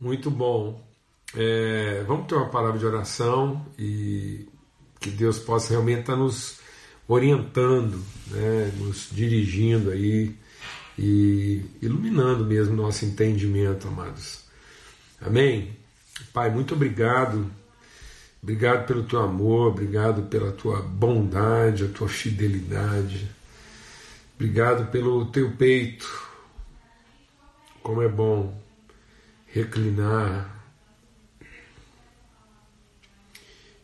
Muito bom. É, vamos ter uma palavra de oração e que Deus possa realmente estar nos orientando, né, nos dirigindo aí e iluminando mesmo nosso entendimento, amados. Amém? Pai, muito obrigado. Obrigado pelo teu amor, obrigado pela tua bondade, a tua fidelidade. Obrigado pelo teu peito. Como é bom reclinar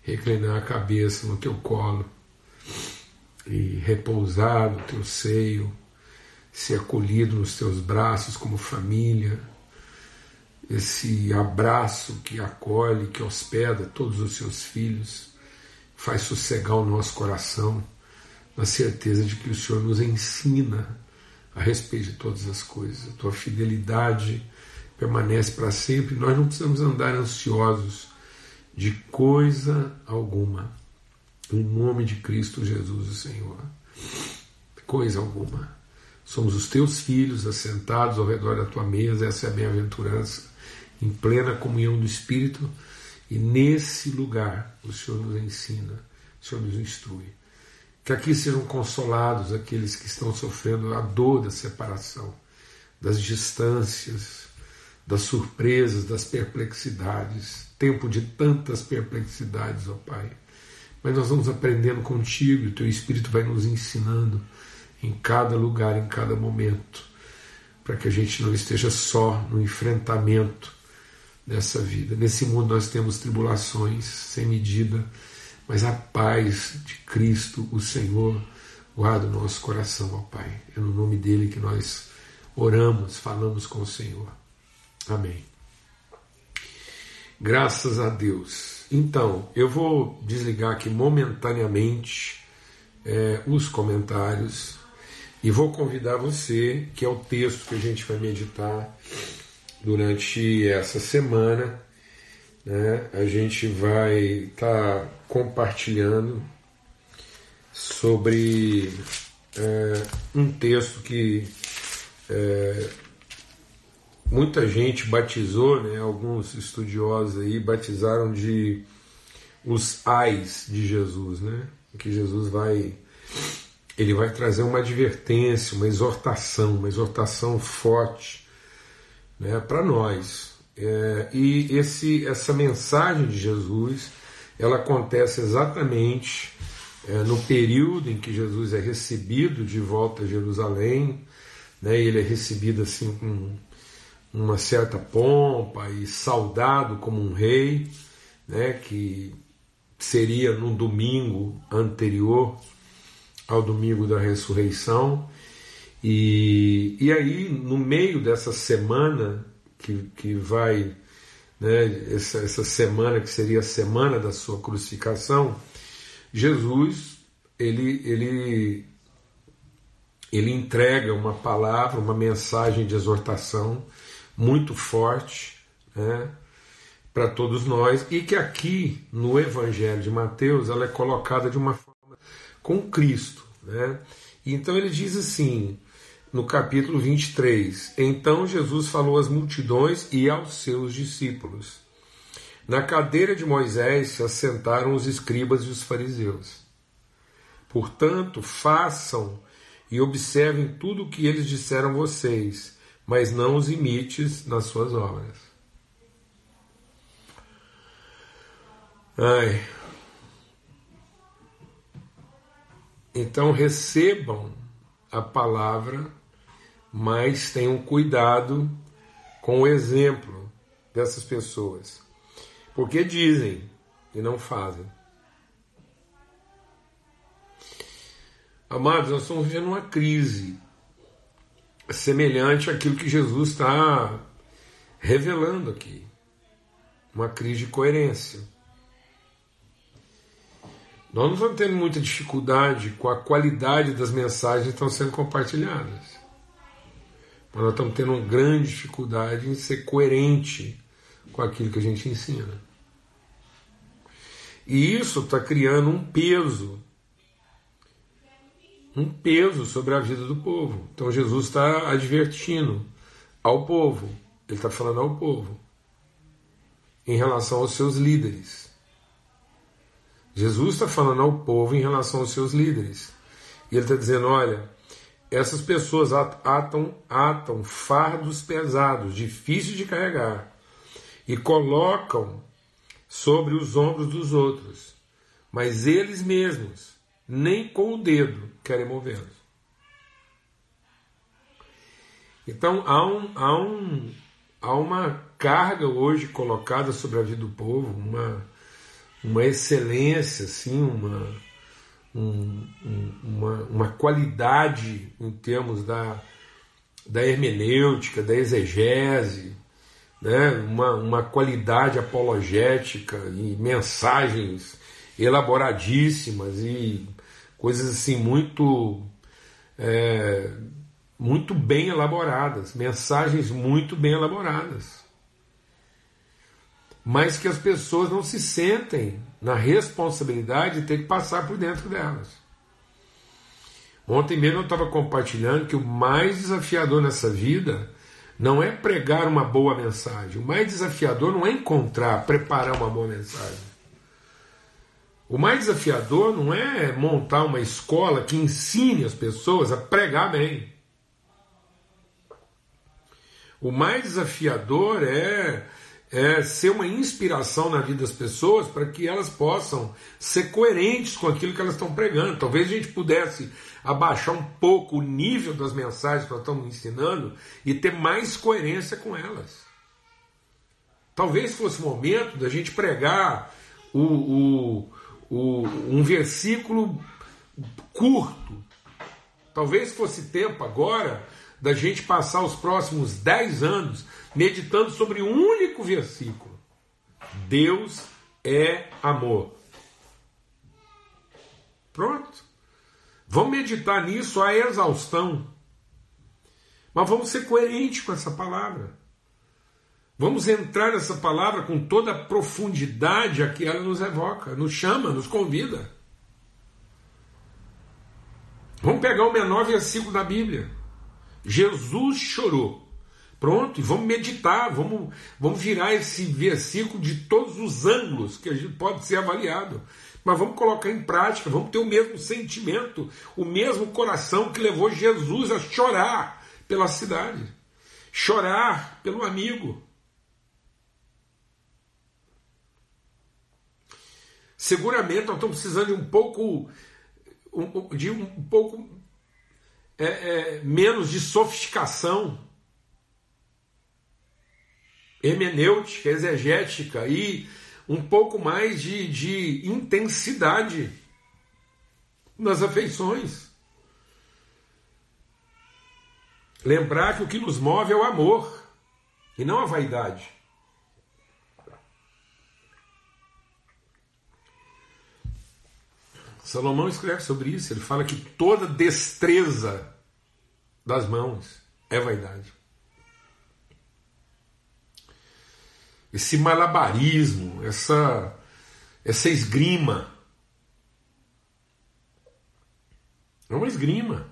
reclinar a cabeça no teu colo e repousar no teu seio, ser acolhido nos teus braços como família, esse abraço que acolhe, que hospeda todos os seus filhos, faz sossegar o nosso coração, na certeza de que o Senhor nos ensina a respeito de todas as coisas. A tua fidelidade permanece para sempre. Nós não precisamos andar ansiosos de coisa alguma. Em nome de Cristo Jesus, o Senhor. Coisa alguma. Somos os teus filhos assentados ao redor da tua mesa, essa é a bem-aventurança, em plena comunhão do Espírito, e nesse lugar o Senhor nos ensina, o Senhor nos instrui. Que aqui sejam consolados aqueles que estão sofrendo a dor da separação, das distâncias, das surpresas, das perplexidades, tempo de tantas perplexidades, ó Pai. Mas nós vamos aprendendo contigo, o teu Espírito vai nos ensinando em cada lugar, em cada momento, para que a gente não esteja só no enfrentamento dessa vida. Nesse mundo nós temos tribulações sem medida, mas a paz de Cristo, o Senhor, guarda o nosso coração, ó Pai. É no nome dele que nós oramos, falamos com o Senhor. Amém. Graças a Deus. Então, eu vou desligar aqui momentaneamente é, os comentários e vou convidar você, que é o texto que a gente vai meditar durante essa semana. Né? A gente vai estar tá compartilhando sobre é, um texto que é, muita gente batizou, né, alguns estudiosos aí batizaram de os ais de Jesus, né? Que Jesus vai ele vai trazer uma advertência, uma exortação, uma exortação forte, né, para nós. É, e esse essa mensagem de Jesus, ela acontece exatamente é, no período em que Jesus é recebido de volta a Jerusalém, né? Ele é recebido assim com uma certa pompa e saudado como um rei, né, que seria no domingo anterior ao domingo da ressurreição. E, e aí, no meio dessa semana que, que vai, né, essa, essa semana que seria a semana da sua crucificação, Jesus ele, ele, ele entrega uma palavra, uma mensagem de exortação muito forte né, para todos nós e que aqui no Evangelho de Mateus ela é colocada de uma forma com Cristo. Né? Então ele diz assim, no capítulo 23: Então Jesus falou às multidões e aos seus discípulos. Na cadeira de Moisés se assentaram os escribas e os fariseus. Portanto, façam e observem tudo o que eles disseram vocês mas não os imites nas suas obras. Ai. Então recebam a palavra, mas tenham cuidado com o exemplo dessas pessoas. Porque dizem e não fazem. Amados, nós estamos vivendo uma crise semelhante àquilo que Jesus está revelando aqui. Uma crise de coerência. Nós não estamos tendo muita dificuldade com a qualidade das mensagens que estão sendo compartilhadas. Mas nós estamos tendo uma grande dificuldade em ser coerente com aquilo que a gente ensina. E isso está criando um peso um peso sobre a vida do povo. Então Jesus está advertindo ao povo, ele está falando ao povo. em relação aos seus líderes. Jesus está falando ao povo em relação aos seus líderes. E ele está dizendo: olha, essas pessoas atam, atam fardos pesados, difíceis de carregar, e colocam sobre os ombros dos outros, mas eles mesmos, nem com o dedo, querem movê-los. Então há, um, há, um, há uma carga hoje colocada sobre a vida do povo, uma, uma excelência, assim, uma, um, uma, uma qualidade em termos da, da hermenêutica, da exegese, né? uma, uma qualidade apologética e mensagens elaboradíssimas e coisas assim muito é, muito bem elaboradas, mensagens muito bem elaboradas. Mas que as pessoas não se sentem na responsabilidade de ter que passar por dentro delas. Ontem mesmo eu estava compartilhando que o mais desafiador nessa vida não é pregar uma boa mensagem. O mais desafiador não é encontrar, preparar uma boa mensagem. O mais desafiador não é montar uma escola que ensine as pessoas a pregar bem. O mais desafiador é é, ser uma inspiração na vida das pessoas para que elas possam ser coerentes com aquilo que elas estão pregando. Talvez a gente pudesse abaixar um pouco o nível das mensagens que nós estamos ensinando e ter mais coerência com elas. Talvez fosse o momento da gente pregar o, o, o, um versículo curto. Talvez fosse tempo agora da gente passar os próximos dez anos meditando sobre um único versículo: Deus é amor. Pronto. Vamos meditar nisso a exaustão. Mas vamos ser coerentes com essa palavra. Vamos entrar nessa palavra com toda a profundidade a que ela nos evoca, nos chama, nos convida. Vamos pegar o menor versículo da Bíblia. Jesus chorou. Pronto, e vamos meditar, vamos, vamos virar esse versículo de todos os ângulos que a gente pode ser avaliado. Mas vamos colocar em prática, vamos ter o mesmo sentimento, o mesmo coração que levou Jesus a chorar pela cidade, chorar pelo amigo. Seguramente nós estamos precisando de um pouco, de um pouco é, é, menos de sofisticação hermenêutica, exegética e um pouco mais de, de intensidade nas afeições. Lembrar que o que nos move é o amor e não a vaidade. Salomão escreve sobre isso, ele fala que toda destreza das mãos é vaidade. esse malabarismo, essa, essa esgrima. É uma esgrima.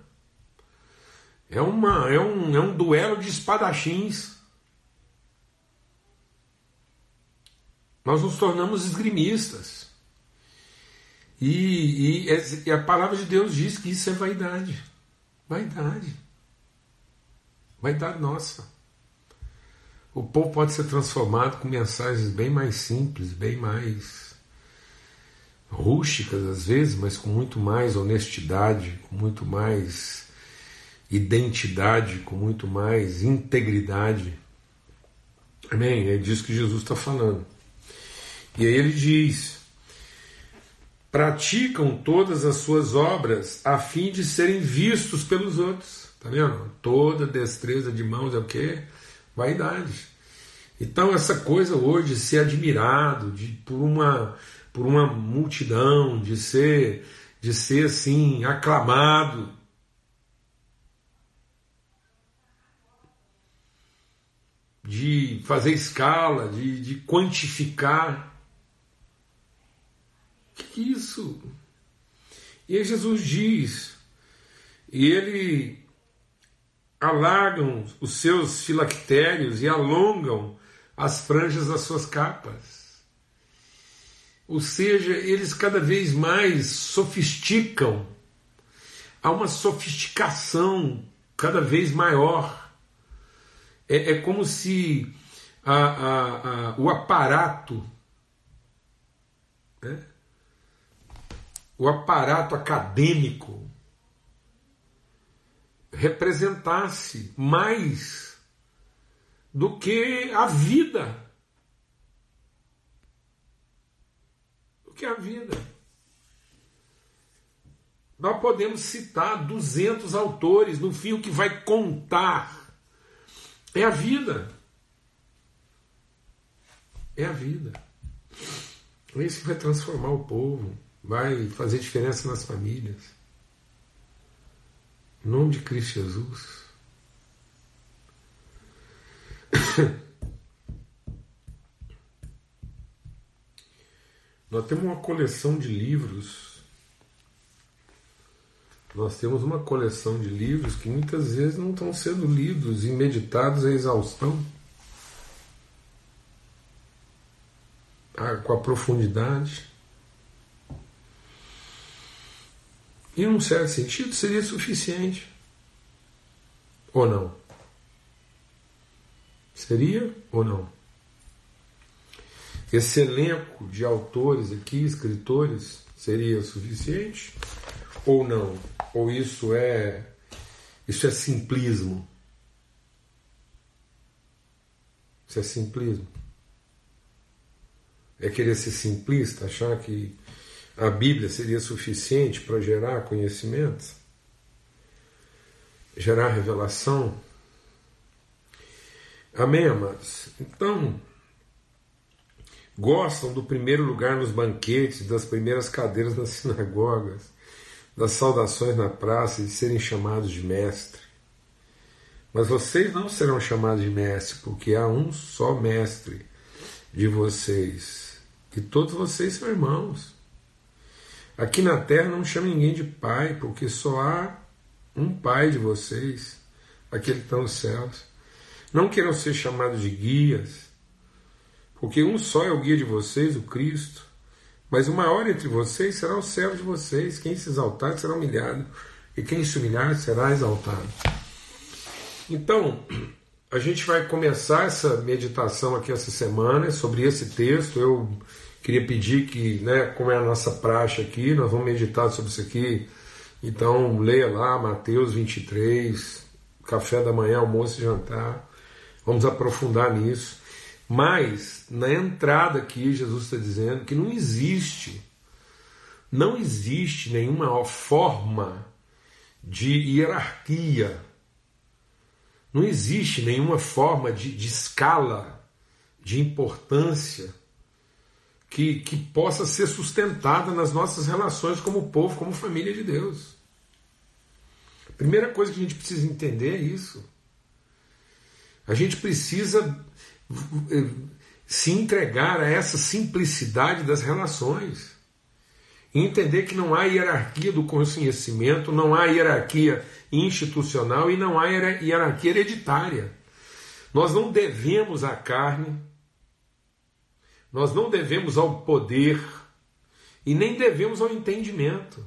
É, uma, é, um, é um duelo de espadachins. Nós nos tornamos esgrimistas. E, e, e, a palavra de Deus diz que isso é vaidade. Vaidade. Vaidade nossa o povo pode ser transformado com mensagens bem mais simples, bem mais rústicas às vezes, mas com muito mais honestidade, com muito mais identidade, com muito mais integridade. Amém? É disso que Jesus está falando. E aí ele diz: praticam todas as suas obras a fim de serem vistos pelos outros. Tá vendo? Toda destreza de mãos é o quê? Vaidade. Então essa coisa hoje de ser admirado de, por, uma, por uma multidão, de ser, de ser assim, aclamado. De fazer escala, de, de quantificar. Que é isso? E aí Jesus diz, e ele alargam os seus filactérios e alongam as franjas das suas capas. Ou seja, eles cada vez mais sofisticam, há uma sofisticação cada vez maior. É, é como se a, a, a, o aparato, né? O aparato acadêmico representasse mais do que a vida. Do que a vida. Nós podemos citar 200 autores, no fim, o que vai contar é a vida. É a vida. É isso que vai transformar o povo, vai fazer diferença nas famílias. Em nome de Cristo Jesus. Nós temos uma coleção de livros. Nós temos uma coleção de livros que muitas vezes não estão sendo lidos e meditados à exaustão. com a profundidade. E num certo sentido seria suficiente. Ou não? Seria ou não? Esse elenco de autores aqui, escritores, seria suficiente ou não? Ou isso é isso é simplismo? Isso é simplismo? É querer ser simplista, achar que a Bíblia seria suficiente para gerar conhecimento, gerar revelação. Amém, amados? Então, gostam do primeiro lugar nos banquetes, das primeiras cadeiras nas sinagogas, das saudações na praça e de serem chamados de mestre. Mas vocês não serão chamados de mestre, porque há um só mestre de vocês, e todos vocês são irmãos. Aqui na terra não chama ninguém de pai, porque só há um pai de vocês, aquele que está nos céus. Não queiram ser chamados de guias, porque um só é o guia de vocês, o Cristo. Mas o maior entre vocês será o servo de vocês. Quem se exaltar será humilhado, e quem se humilhar será exaltado. Então, a gente vai começar essa meditação aqui essa semana sobre esse texto. Eu Queria pedir que, né, como é a nossa praxe aqui, nós vamos meditar sobre isso aqui. Então, leia lá Mateus 23, café da manhã, almoço e jantar. Vamos aprofundar nisso. Mas, na entrada aqui, Jesus está dizendo que não existe, não existe nenhuma forma de hierarquia, não existe nenhuma forma de, de escala, de importância que, que possa ser sustentada nas nossas relações como povo, como família de Deus. A primeira coisa que a gente precisa entender é isso. A gente precisa eh, se entregar a essa simplicidade das relações. Entender que não há hierarquia do conhecimento, não há hierarquia institucional e não há hierarquia hereditária. Nós não devemos à carne, nós não devemos ao poder e nem devemos ao entendimento.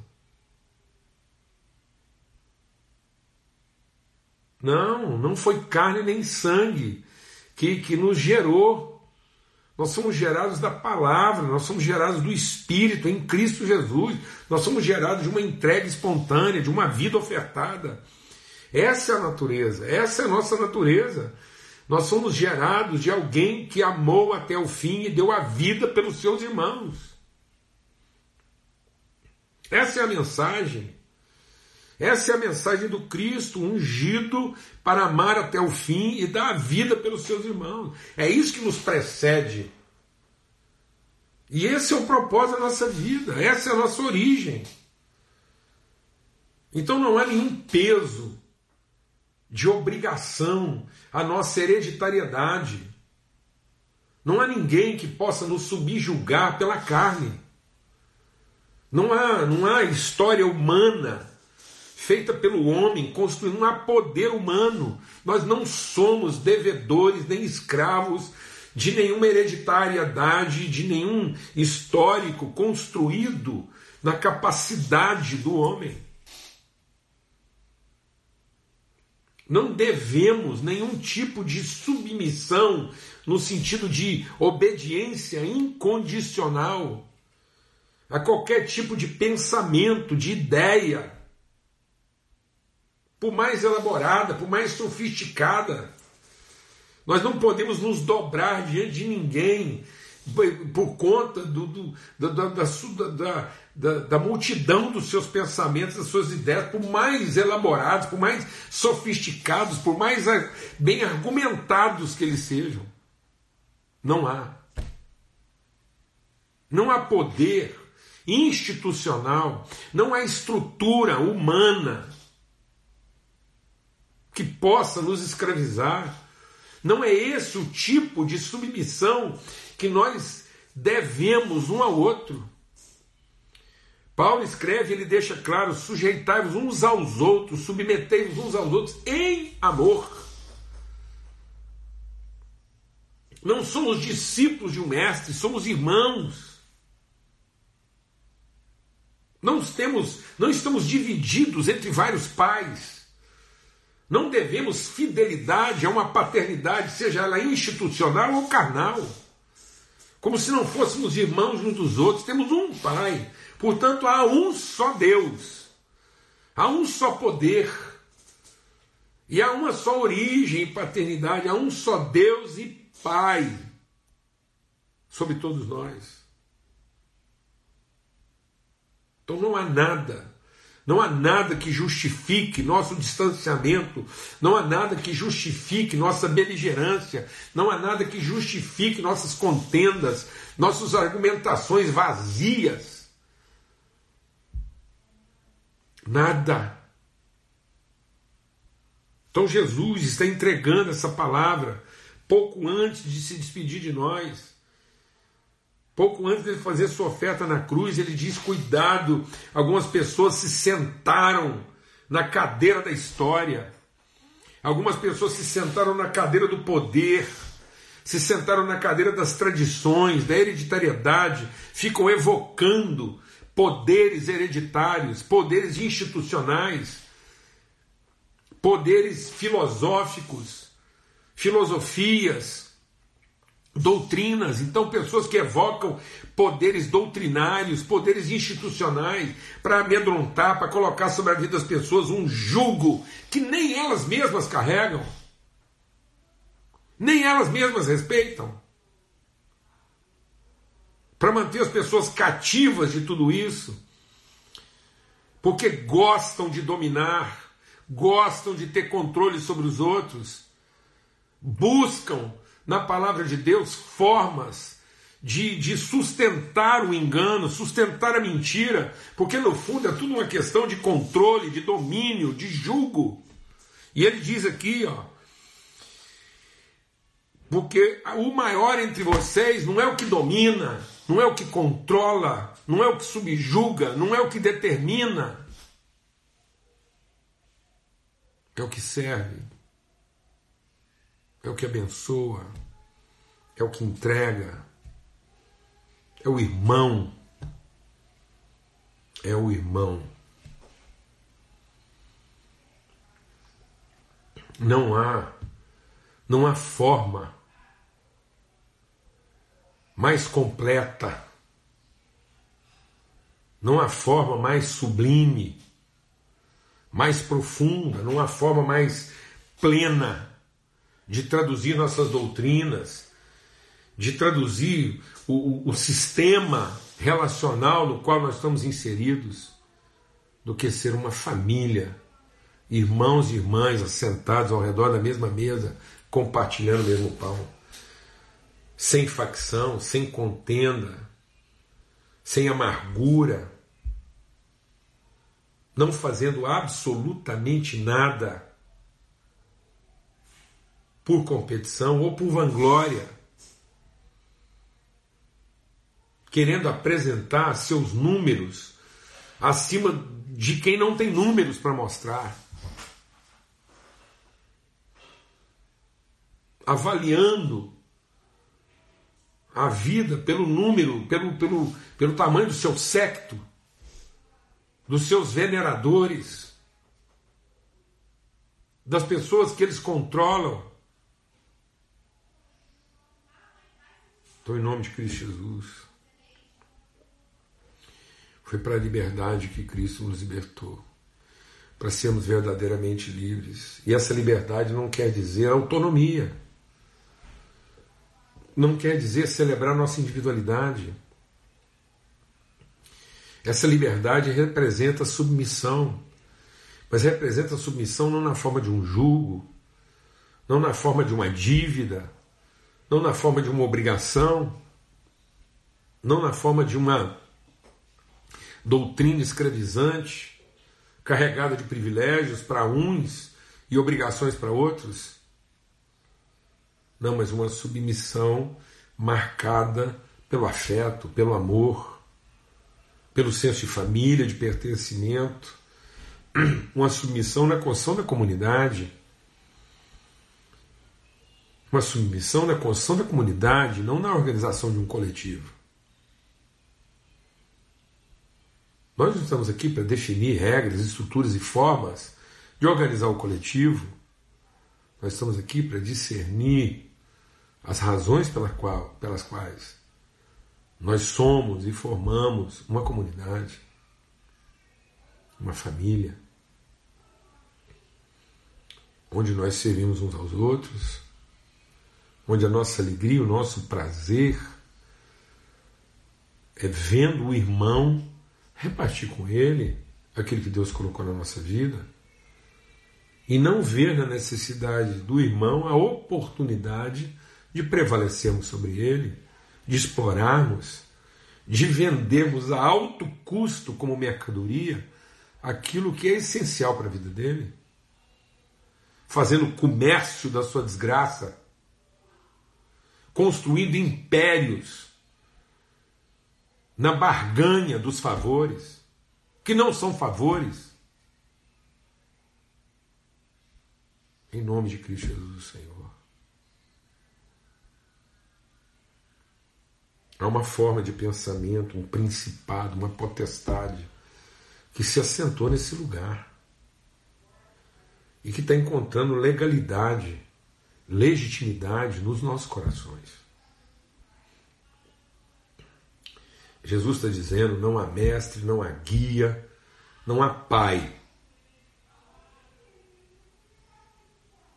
Não, não foi carne nem sangue que, que nos gerou. Nós somos gerados da palavra, nós somos gerados do Espírito em Cristo Jesus, nós somos gerados de uma entrega espontânea, de uma vida ofertada. Essa é a natureza, essa é a nossa natureza. Nós somos gerados de alguém que amou até o fim e deu a vida pelos seus irmãos. Essa é a mensagem. Essa é a mensagem do Cristo ungido para amar até o fim e dar a vida pelos seus irmãos. É isso que nos precede. E esse é o propósito da nossa vida, essa é a nossa origem. Então não há nenhum peso de obrigação, a nossa hereditariedade. Não há ninguém que possa nos subjugar pela carne. Não há, não há história humana feita pelo homem, construindo, não há poder humano. Nós não somos devedores nem escravos de nenhuma hereditariedade, de nenhum histórico construído na capacidade do homem. Não devemos nenhum tipo de submissão no sentido de obediência incondicional a qualquer tipo de pensamento, de ideia, por mais elaborada, por mais sofisticada. Nós não podemos nos dobrar diante de ninguém por conta do, do, da, da, da, da, multidão dos seus pensamentos, das suas ideias, por mais elaborados, por mais sofisticados, por mais bem argumentados que eles sejam. Não há. Não há poder institucional, não há estrutura humana que possa nos escravizar. Não é esse o tipo de submissão que nós devemos um ao outro. Paulo escreve, ele deixa claro: sujeitai-vos uns aos outros, submetei-vos uns aos outros em amor. Não somos discípulos de um mestre, somos irmãos. Não, temos, não estamos divididos entre vários pais. Não devemos fidelidade a uma paternidade, seja ela institucional ou carnal. Como se não fôssemos irmãos uns dos outros. Temos um pai. Portanto, há um só Deus. Há um só poder. E há uma só origem e paternidade. Há um só Deus e Pai sobre todos nós. Então não há nada, não há nada que justifique nosso distanciamento, não há nada que justifique nossa beligerância, não há nada que justifique nossas contendas, nossas argumentações vazias. Nada. Então Jesus está entregando essa palavra pouco antes de se despedir de nós. Pouco antes de fazer sua oferta na cruz, ele diz: cuidado, algumas pessoas se sentaram na cadeira da história, algumas pessoas se sentaram na cadeira do poder, se sentaram na cadeira das tradições, da hereditariedade, ficam evocando poderes hereditários, poderes institucionais, poderes filosóficos, filosofias, doutrinas, então pessoas que evocam poderes doutrinários, poderes institucionais, para amedrontar, para colocar sobre a vida das pessoas um jugo que nem elas mesmas carregam, nem elas mesmas respeitam. Para manter as pessoas cativas de tudo isso, porque gostam de dominar, gostam de ter controle sobre os outros, buscam na palavra de Deus formas de, de sustentar o engano, sustentar a mentira, porque no fundo é tudo uma questão de controle, de domínio, de julgo. E ele diz aqui, ó, porque o maior entre vocês não é o que domina, não é o que controla, não é o que subjuga, não é o que determina, é o que serve é o que abençoa, é o que entrega, é o irmão. É o irmão. Não há, não há forma mais completa, não há forma mais sublime, mais profunda, não há forma mais plena de traduzir nossas doutrinas, de traduzir o, o, o sistema relacional no qual nós estamos inseridos, do que ser uma família, irmãos e irmãs assentados ao redor da mesma mesa, compartilhando o mesmo pão, sem facção, sem contenda, sem amargura, não fazendo absolutamente nada por competição ou por vanglória, querendo apresentar seus números acima de quem não tem números para mostrar. Avaliando a vida pelo número, pelo, pelo, pelo tamanho do seu secto, dos seus veneradores, das pessoas que eles controlam. Então, em nome de Cristo Jesus, foi para a liberdade que Cristo nos libertou, para sermos verdadeiramente livres. E essa liberdade não quer dizer autonomia, não quer dizer celebrar nossa individualidade. Essa liberdade representa submissão, mas representa submissão não na forma de um jugo, não na forma de uma dívida, não na forma de uma obrigação, não na forma de uma doutrina escravizante, carregada de privilégios para uns e obrigações para outros. Não, mas uma submissão marcada pelo afeto, pelo amor, pelo senso de família, de pertencimento, uma submissão na construção da comunidade, uma submissão na construção da comunidade, não na organização de um coletivo. Nós não estamos aqui para definir regras, estruturas e formas de organizar o coletivo. Nós estamos aqui para discernir as razões pela qual, pelas quais nós somos e formamos uma comunidade, uma família, onde nós servimos uns aos outros, onde a nossa alegria, o nosso prazer é vendo o irmão repartir com ele aquilo que Deus colocou na nossa vida e não ver na necessidade do irmão a oportunidade de prevalecermos sobre ele, de explorarmos, de vendermos a alto custo como mercadoria aquilo que é essencial para a vida dele, fazendo comércio da sua desgraça construindo impérios na barganha dos favores, que não são favores. Em nome de Cristo Jesus, Senhor. Há uma forma de pensamento, um principado, uma potestade que se assentou nesse lugar e que está encontrando legalidade legitimidade nos nossos corações. Jesus está dizendo: não há mestre, não há guia, não há pai.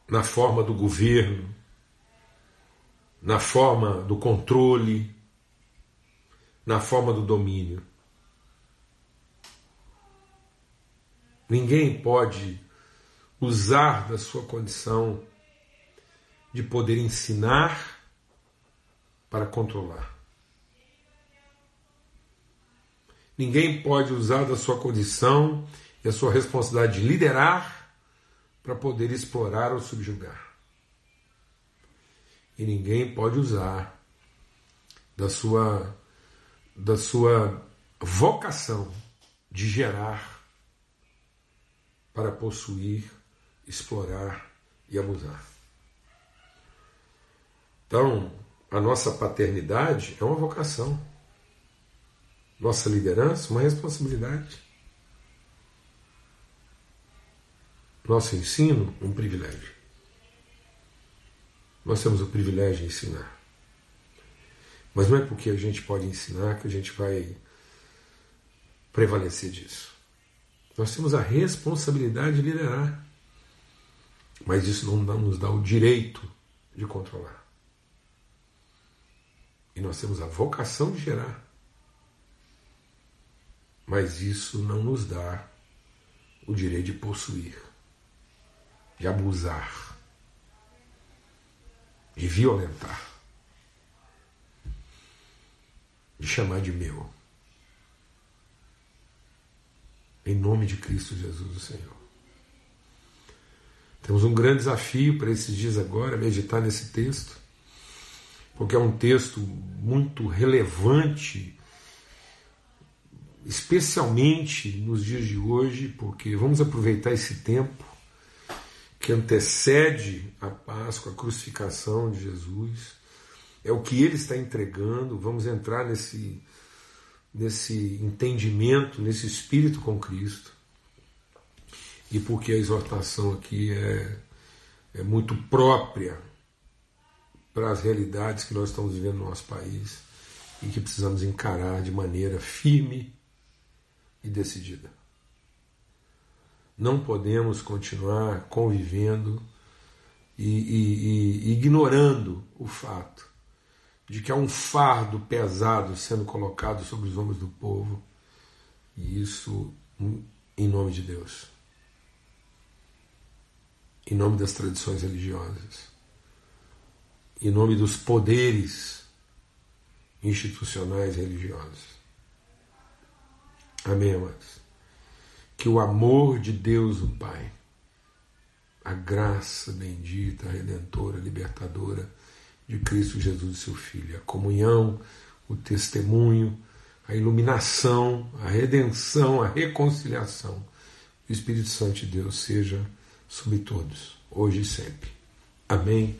Na forma do governo, na forma do controle, na forma do domínio. Ninguém pode usar da sua condição de poder ensinar para controlar. Ninguém pode usar da sua condição e a sua responsabilidade de liderar para poder explorar ou subjugar. E ninguém pode usar da sua da sua vocação de gerar para possuir, explorar e abusar. Então, a nossa paternidade é uma vocação. Nossa liderança, uma responsabilidade. Nosso ensino, um privilégio. Nós temos o privilégio de ensinar. Mas não é porque a gente pode ensinar que a gente vai prevalecer disso. Nós temos a responsabilidade de liderar. Mas isso não nos dá o direito de controlar. E nós temos a vocação de gerar. Mas isso não nos dá o direito de possuir, de abusar, de violentar, de chamar de meu. Em nome de Cristo Jesus, o Senhor. Temos um grande desafio para esses dias agora, meditar nesse texto porque é um texto muito relevante, especialmente nos dias de hoje, porque vamos aproveitar esse tempo que antecede a Páscoa, a crucificação de Jesus, é o que ele está entregando. Vamos entrar nesse, nesse entendimento, nesse espírito com Cristo. E porque a exortação aqui é, é muito própria para as realidades que nós estamos vivendo no nosso país e que precisamos encarar de maneira firme e decidida. Não podemos continuar convivendo e, e, e ignorando o fato de que há um fardo pesado sendo colocado sobre os ombros do povo, e isso em nome de Deus, em nome das tradições religiosas, em nome dos poderes institucionais religiosos. Amém, amados? Que o amor de Deus, o Pai, a graça bendita, redentora, libertadora de Cristo Jesus, seu Filho, a comunhão, o testemunho, a iluminação, a redenção, a reconciliação o Espírito Santo de Deus seja sobre todos, hoje e sempre. Amém.